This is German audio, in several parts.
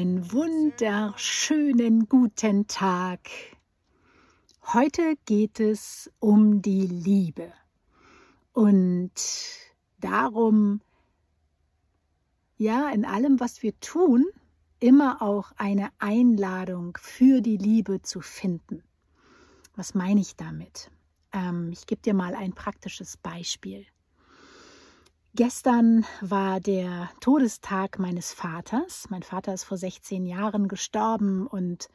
Einen wunderschönen guten Tag. Heute geht es um die Liebe und darum, ja, in allem, was wir tun, immer auch eine Einladung für die Liebe zu finden. Was meine ich damit? Ähm, ich gebe dir mal ein praktisches Beispiel. Gestern war der Todestag meines Vaters. Mein Vater ist vor 16 Jahren gestorben und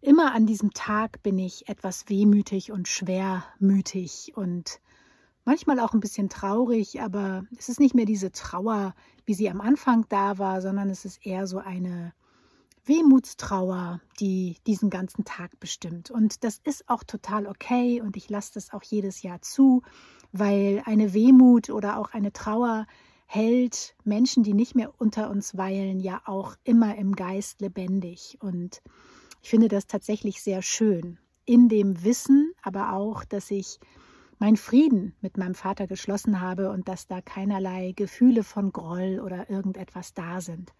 immer an diesem Tag bin ich etwas wehmütig und schwermütig und manchmal auch ein bisschen traurig, aber es ist nicht mehr diese Trauer, wie sie am Anfang da war, sondern es ist eher so eine Wehmutstrauer, die diesen ganzen Tag bestimmt. Und das ist auch total okay und ich lasse das auch jedes Jahr zu, weil eine Wehmut oder auch eine Trauer hält Menschen, die nicht mehr unter uns weilen, ja auch immer im Geist lebendig. Und ich finde das tatsächlich sehr schön. In dem Wissen aber auch, dass ich meinen Frieden mit meinem Vater geschlossen habe und dass da keinerlei Gefühle von Groll oder irgendetwas da sind.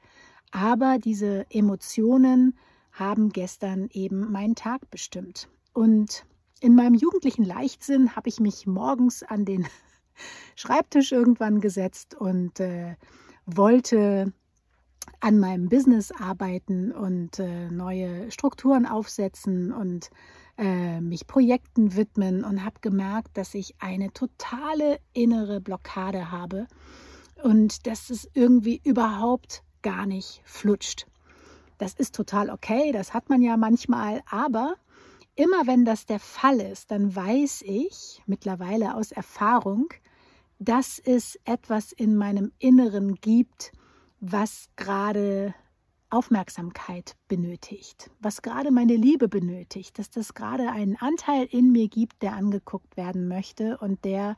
Aber diese Emotionen haben gestern eben meinen Tag bestimmt. Und in meinem jugendlichen Leichtsinn habe ich mich morgens an den Schreibtisch irgendwann gesetzt und äh, wollte an meinem Business arbeiten und äh, neue Strukturen aufsetzen und äh, mich Projekten widmen und habe gemerkt, dass ich eine totale innere Blockade habe und dass es irgendwie überhaupt gar nicht flutscht. Das ist total okay, das hat man ja manchmal, aber immer wenn das der Fall ist, dann weiß ich mittlerweile aus Erfahrung, dass es etwas in meinem Inneren gibt, was gerade Aufmerksamkeit benötigt, was gerade meine Liebe benötigt, dass das gerade einen Anteil in mir gibt, der angeguckt werden möchte und der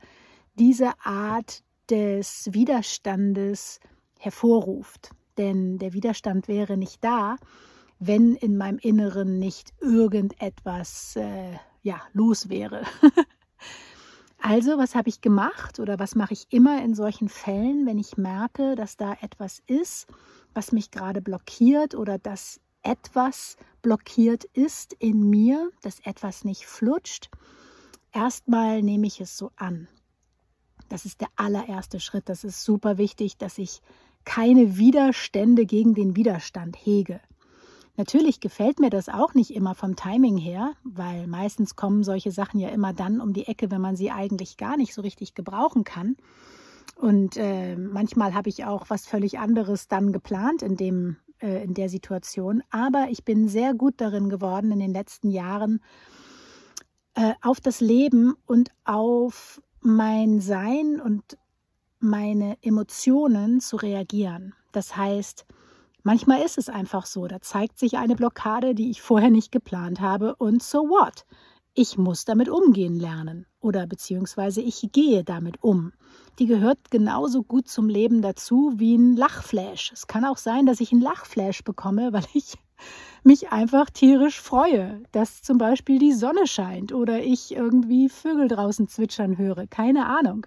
diese Art des Widerstandes hervorruft denn der Widerstand wäre nicht da, wenn in meinem Inneren nicht irgendetwas äh, ja, los wäre. also, was habe ich gemacht oder was mache ich immer in solchen Fällen, wenn ich merke, dass da etwas ist, was mich gerade blockiert oder dass etwas blockiert ist in mir, dass etwas nicht flutscht? Erstmal nehme ich es so an. Das ist der allererste Schritt. Das ist super wichtig, dass ich keine Widerstände gegen den Widerstand hege. Natürlich gefällt mir das auch nicht immer vom Timing her, weil meistens kommen solche Sachen ja immer dann um die Ecke, wenn man sie eigentlich gar nicht so richtig gebrauchen kann. Und äh, manchmal habe ich auch was völlig anderes dann geplant in, dem, äh, in der Situation. Aber ich bin sehr gut darin geworden in den letzten Jahren, äh, auf das Leben und auf mein Sein und meine Emotionen zu reagieren. Das heißt, manchmal ist es einfach so, da zeigt sich eine Blockade, die ich vorher nicht geplant habe und so what? Ich muss damit umgehen lernen oder beziehungsweise ich gehe damit um. Die gehört genauso gut zum Leben dazu wie ein Lachflash. Es kann auch sein, dass ich einen Lachflash bekomme, weil ich mich einfach tierisch freue, dass zum Beispiel die Sonne scheint oder ich irgendwie Vögel draußen zwitschern höre. Keine Ahnung.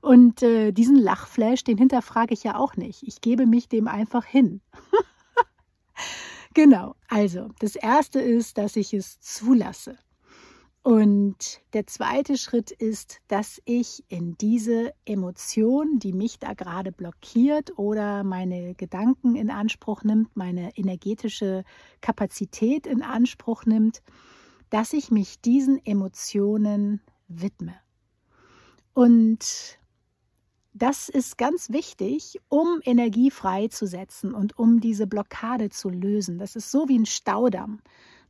Und äh, diesen Lachflash, den hinterfrage ich ja auch nicht. Ich gebe mich dem einfach hin. genau. Also, das erste ist, dass ich es zulasse. Und der zweite Schritt ist, dass ich in diese Emotion, die mich da gerade blockiert oder meine Gedanken in Anspruch nimmt, meine energetische Kapazität in Anspruch nimmt, dass ich mich diesen Emotionen widme. Und das ist ganz wichtig, um Energie freizusetzen und um diese Blockade zu lösen. Das ist so wie ein Staudamm.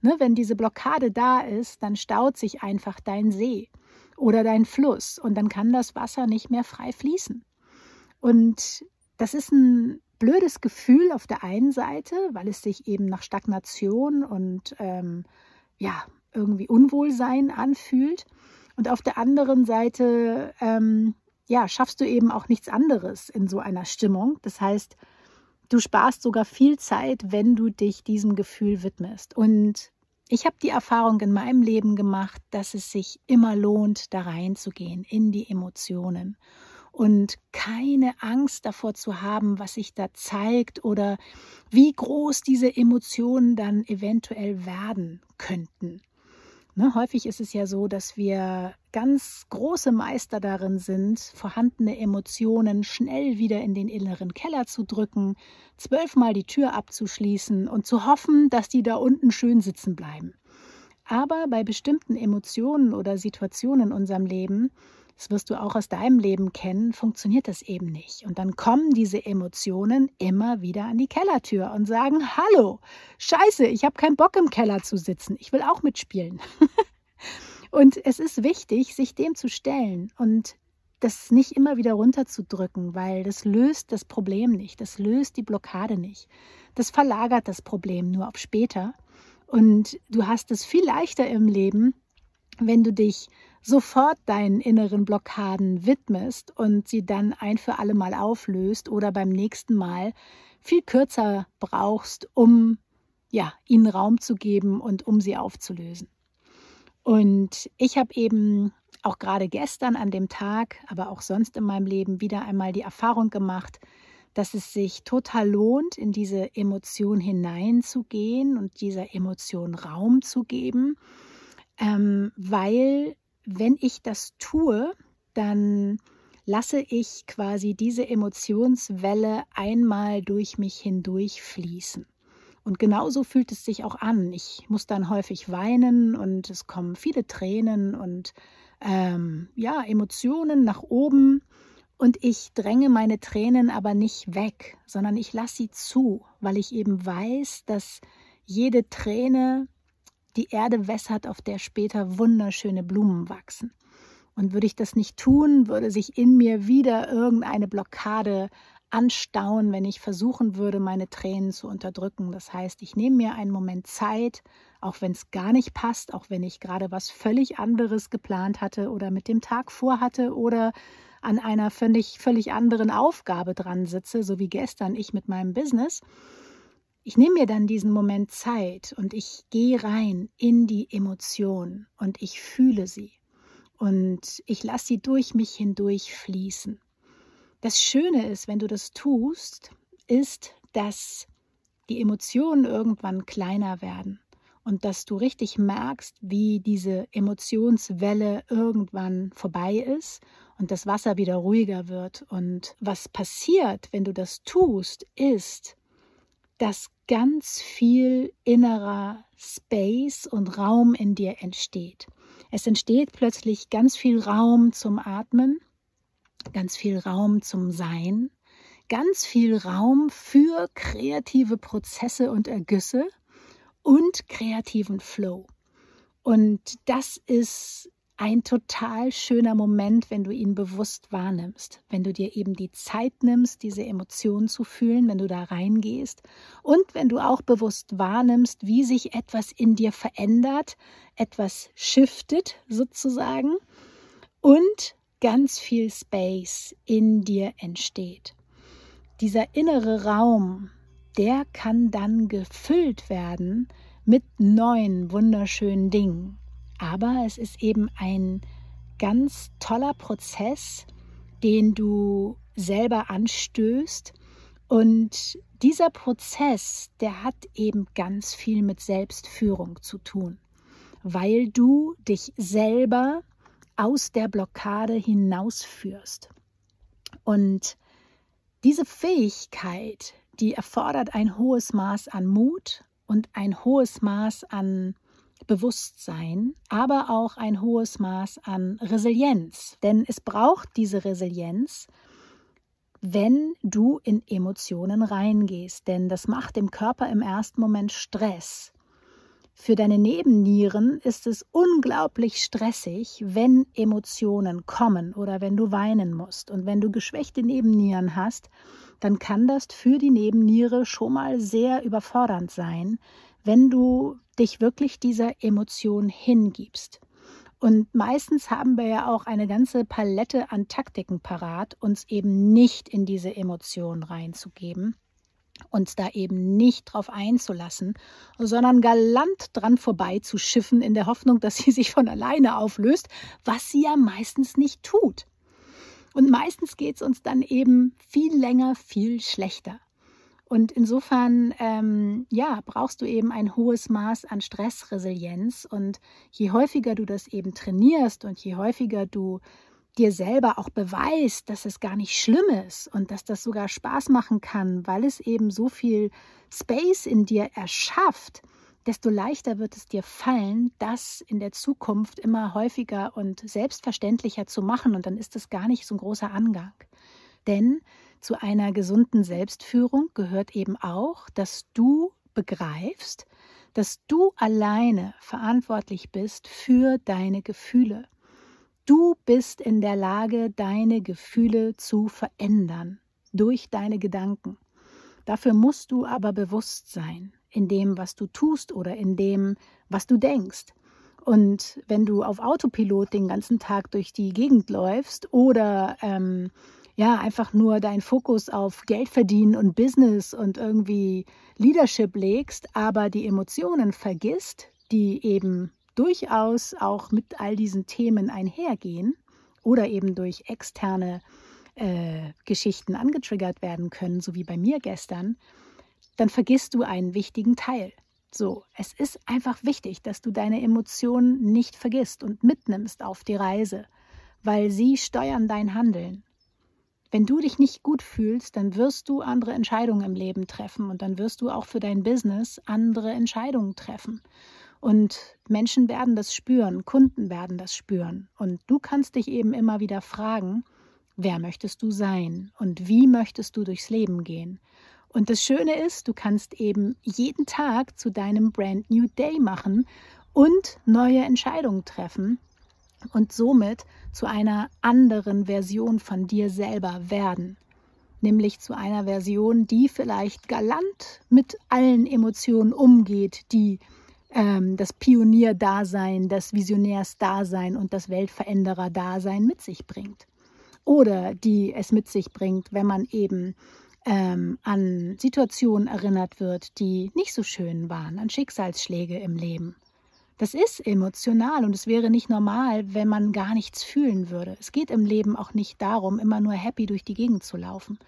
Ne, wenn diese Blockade da ist, dann staut sich einfach dein See oder dein Fluss und dann kann das Wasser nicht mehr frei fließen. Und das ist ein blödes Gefühl auf der einen Seite, weil es sich eben nach Stagnation und ähm, ja, irgendwie Unwohlsein anfühlt. Und auf der anderen Seite ähm, ja, schaffst du eben auch nichts anderes in so einer Stimmung. Das heißt, du sparst sogar viel Zeit, wenn du dich diesem Gefühl widmest. Und ich habe die Erfahrung in meinem Leben gemacht, dass es sich immer lohnt, da reinzugehen in die Emotionen und keine Angst davor zu haben, was sich da zeigt oder wie groß diese Emotionen dann eventuell werden könnten. Ne, häufig ist es ja so, dass wir ganz große Meister darin sind, vorhandene Emotionen schnell wieder in den inneren Keller zu drücken, zwölfmal die Tür abzuschließen und zu hoffen, dass die da unten schön sitzen bleiben. Aber bei bestimmten Emotionen oder Situationen in unserem Leben das wirst du auch aus deinem Leben kennen, funktioniert das eben nicht. Und dann kommen diese Emotionen immer wieder an die Kellertür und sagen, hallo, scheiße, ich habe keinen Bock im Keller zu sitzen, ich will auch mitspielen. und es ist wichtig, sich dem zu stellen und das nicht immer wieder runterzudrücken, weil das löst das Problem nicht, das löst die Blockade nicht. Das verlagert das Problem nur auf später. Und du hast es viel leichter im Leben, wenn du dich sofort deinen inneren Blockaden widmest und sie dann ein für alle Mal auflöst oder beim nächsten Mal viel kürzer brauchst, um ja, ihnen Raum zu geben und um sie aufzulösen. Und ich habe eben auch gerade gestern an dem Tag, aber auch sonst in meinem Leben wieder einmal die Erfahrung gemacht, dass es sich total lohnt, in diese Emotion hineinzugehen und dieser Emotion Raum zu geben, ähm, weil wenn ich das tue, dann lasse ich quasi diese Emotionswelle einmal durch mich hindurch fließen. Und genauso fühlt es sich auch an. Ich muss dann häufig weinen und es kommen viele Tränen und ähm, ja, Emotionen nach oben. Und ich dränge meine Tränen aber nicht weg, sondern ich lasse sie zu, weil ich eben weiß, dass jede Träne die Erde wässert, auf der später wunderschöne Blumen wachsen. Und würde ich das nicht tun, würde sich in mir wieder irgendeine Blockade anstauen, wenn ich versuchen würde, meine Tränen zu unterdrücken. Das heißt, ich nehme mir einen Moment Zeit, auch wenn es gar nicht passt, auch wenn ich gerade was völlig anderes geplant hatte oder mit dem Tag vorhatte oder an einer völlig, völlig anderen Aufgabe dran sitze, so wie gestern ich mit meinem Business ich nehme mir dann diesen Moment Zeit und ich gehe rein in die Emotion und ich fühle sie und ich lasse sie durch mich hindurch fließen. Das Schöne ist, wenn du das tust, ist, dass die Emotionen irgendwann kleiner werden und dass du richtig merkst, wie diese Emotionswelle irgendwann vorbei ist und das Wasser wieder ruhiger wird. Und was passiert, wenn du das tust, ist, dass ganz viel innerer Space und Raum in dir entsteht. Es entsteht plötzlich ganz viel Raum zum Atmen, ganz viel Raum zum Sein, ganz viel Raum für kreative Prozesse und Ergüsse und kreativen Flow. Und das ist ein total schöner Moment, wenn du ihn bewusst wahrnimmst, wenn du dir eben die Zeit nimmst, diese Emotionen zu fühlen, wenn du da reingehst und wenn du auch bewusst wahrnimmst, wie sich etwas in dir verändert, etwas shiftet sozusagen und ganz viel Space in dir entsteht. Dieser innere Raum, der kann dann gefüllt werden mit neuen wunderschönen Dingen aber es ist eben ein ganz toller Prozess, den du selber anstößt. Und dieser Prozess, der hat eben ganz viel mit Selbstführung zu tun. weil du dich selber aus der Blockade hinausführst. Und diese Fähigkeit, die erfordert ein hohes Maß an Mut und ein hohes Maß an Bewusstsein, aber auch ein hohes Maß an Resilienz. Denn es braucht diese Resilienz, wenn du in Emotionen reingehst. Denn das macht dem Körper im ersten Moment Stress. Für deine Nebennieren ist es unglaublich stressig, wenn Emotionen kommen oder wenn du weinen musst. Und wenn du geschwächte Nebennieren hast, dann kann das für die Nebenniere schon mal sehr überfordernd sein, wenn du dich wirklich dieser Emotion hingibst. Und meistens haben wir ja auch eine ganze Palette an Taktiken parat, uns eben nicht in diese Emotion reinzugeben uns da eben nicht drauf einzulassen, sondern galant dran vorbeizuschiffen in der Hoffnung, dass sie sich von alleine auflöst, was sie ja meistens nicht tut. Und meistens geht es uns dann eben viel länger, viel schlechter. Und insofern, ähm, ja, brauchst du eben ein hohes Maß an Stressresilienz. Und je häufiger du das eben trainierst und je häufiger du dir selber auch beweist, dass es gar nicht schlimm ist und dass das sogar Spaß machen kann, weil es eben so viel Space in dir erschafft, desto leichter wird es dir fallen, das in der Zukunft immer häufiger und selbstverständlicher zu machen. Und dann ist es gar nicht so ein großer Angang. Denn zu einer gesunden Selbstführung gehört eben auch, dass du begreifst, dass du alleine verantwortlich bist für deine Gefühle. Du bist in der Lage, deine Gefühle zu verändern durch deine Gedanken. Dafür musst du aber bewusst sein in dem, was du tust oder in dem, was du denkst. Und wenn du auf Autopilot den ganzen Tag durch die Gegend läufst oder ähm, ja einfach nur deinen Fokus auf Geld verdienen und Business und irgendwie Leadership legst, aber die Emotionen vergisst, die eben durchaus auch mit all diesen Themen einhergehen oder eben durch externe äh, Geschichten angetriggert werden können, so wie bei mir gestern, dann vergisst du einen wichtigen Teil. So, es ist einfach wichtig, dass du deine Emotionen nicht vergisst und mitnimmst auf die Reise, weil sie steuern dein Handeln. Wenn du dich nicht gut fühlst, dann wirst du andere Entscheidungen im Leben treffen und dann wirst du auch für dein Business andere Entscheidungen treffen. Und Menschen werden das spüren, Kunden werden das spüren. Und du kannst dich eben immer wieder fragen, wer möchtest du sein und wie möchtest du durchs Leben gehen? Und das Schöne ist, du kannst eben jeden Tag zu deinem Brand New Day machen und neue Entscheidungen treffen und somit zu einer anderen Version von dir selber werden. Nämlich zu einer Version, die vielleicht galant mit allen Emotionen umgeht, die ähm, das Pionierdasein, das Visionärsdasein und das Weltveränderer-Dasein mit sich bringt. Oder die es mit sich bringt, wenn man eben ähm, an Situationen erinnert wird, die nicht so schön waren, an Schicksalsschläge im Leben. Das ist emotional und es wäre nicht normal, wenn man gar nichts fühlen würde. Es geht im Leben auch nicht darum, immer nur happy durch die Gegend zu laufen.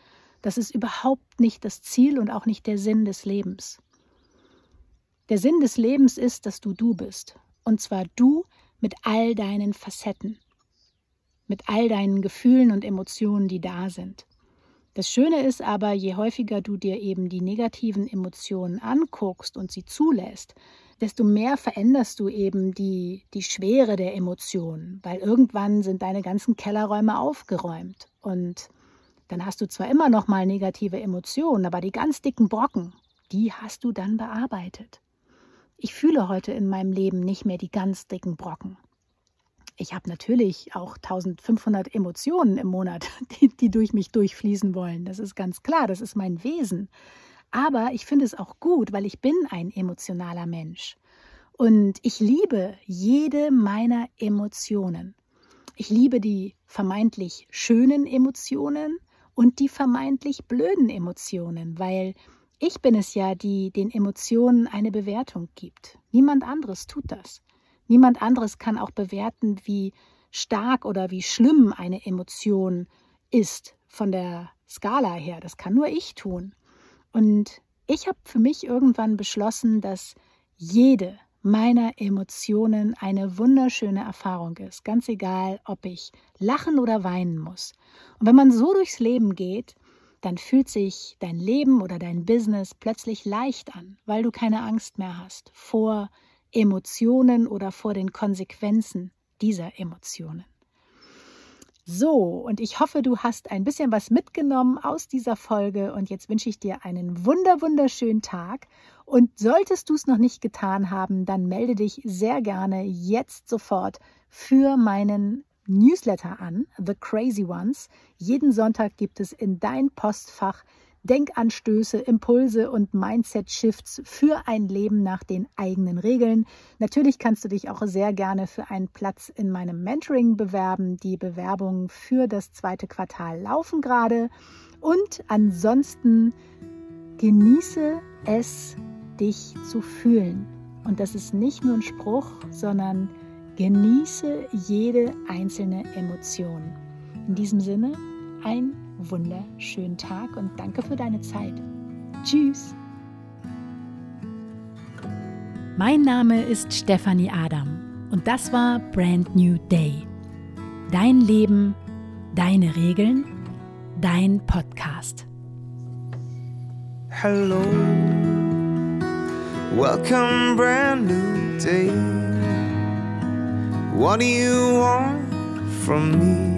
Das ist überhaupt nicht das Ziel und auch nicht der Sinn des Lebens. Der Sinn des Lebens ist, dass du du bist. Und zwar du mit all deinen Facetten, mit all deinen Gefühlen und Emotionen, die da sind. Das Schöne ist aber, je häufiger du dir eben die negativen Emotionen anguckst und sie zulässt, desto mehr veränderst du eben die, die Schwere der Emotionen, weil irgendwann sind deine ganzen Kellerräume aufgeräumt und dann hast du zwar immer noch mal negative Emotionen, aber die ganz dicken Brocken, die hast du dann bearbeitet. Ich fühle heute in meinem Leben nicht mehr die ganz dicken Brocken. Ich habe natürlich auch 1500 Emotionen im Monat, die, die durch mich durchfließen wollen. Das ist ganz klar, das ist mein Wesen. Aber ich finde es auch gut, weil ich bin ein emotionaler Mensch. Und ich liebe jede meiner Emotionen. Ich liebe die vermeintlich schönen Emotionen und die vermeintlich blöden Emotionen, weil ich bin es ja, die den Emotionen eine Bewertung gibt. Niemand anderes tut das. Niemand anderes kann auch bewerten, wie stark oder wie schlimm eine Emotion ist von der Skala her. Das kann nur ich tun. Und ich habe für mich irgendwann beschlossen, dass jede meiner Emotionen eine wunderschöne Erfahrung ist, ganz egal, ob ich lachen oder weinen muss. Und wenn man so durchs Leben geht, dann fühlt sich dein Leben oder dein Business plötzlich leicht an, weil du keine Angst mehr hast vor Emotionen oder vor den Konsequenzen dieser Emotionen. So, und ich hoffe, du hast ein bisschen was mitgenommen aus dieser Folge und jetzt wünsche ich dir einen wunder wunderschönen Tag und solltest du es noch nicht getan haben, dann melde dich sehr gerne jetzt sofort für meinen Newsletter an, The Crazy Ones. Jeden Sonntag gibt es in dein Postfach Denkanstöße, Impulse und Mindset-Shifts für ein Leben nach den eigenen Regeln. Natürlich kannst du dich auch sehr gerne für einen Platz in meinem Mentoring bewerben. Die Bewerbungen für das zweite Quartal laufen gerade. Und ansonsten genieße es, dich zu fühlen. Und das ist nicht nur ein Spruch, sondern genieße jede einzelne Emotion. In diesem Sinne, ein wunderschönen Tag und danke für deine Zeit. Tschüss. Mein Name ist Stefanie Adam und das war Brand New Day. Dein Leben, deine Regeln, dein Podcast. Hello, welcome, brand new day. What do you want from me?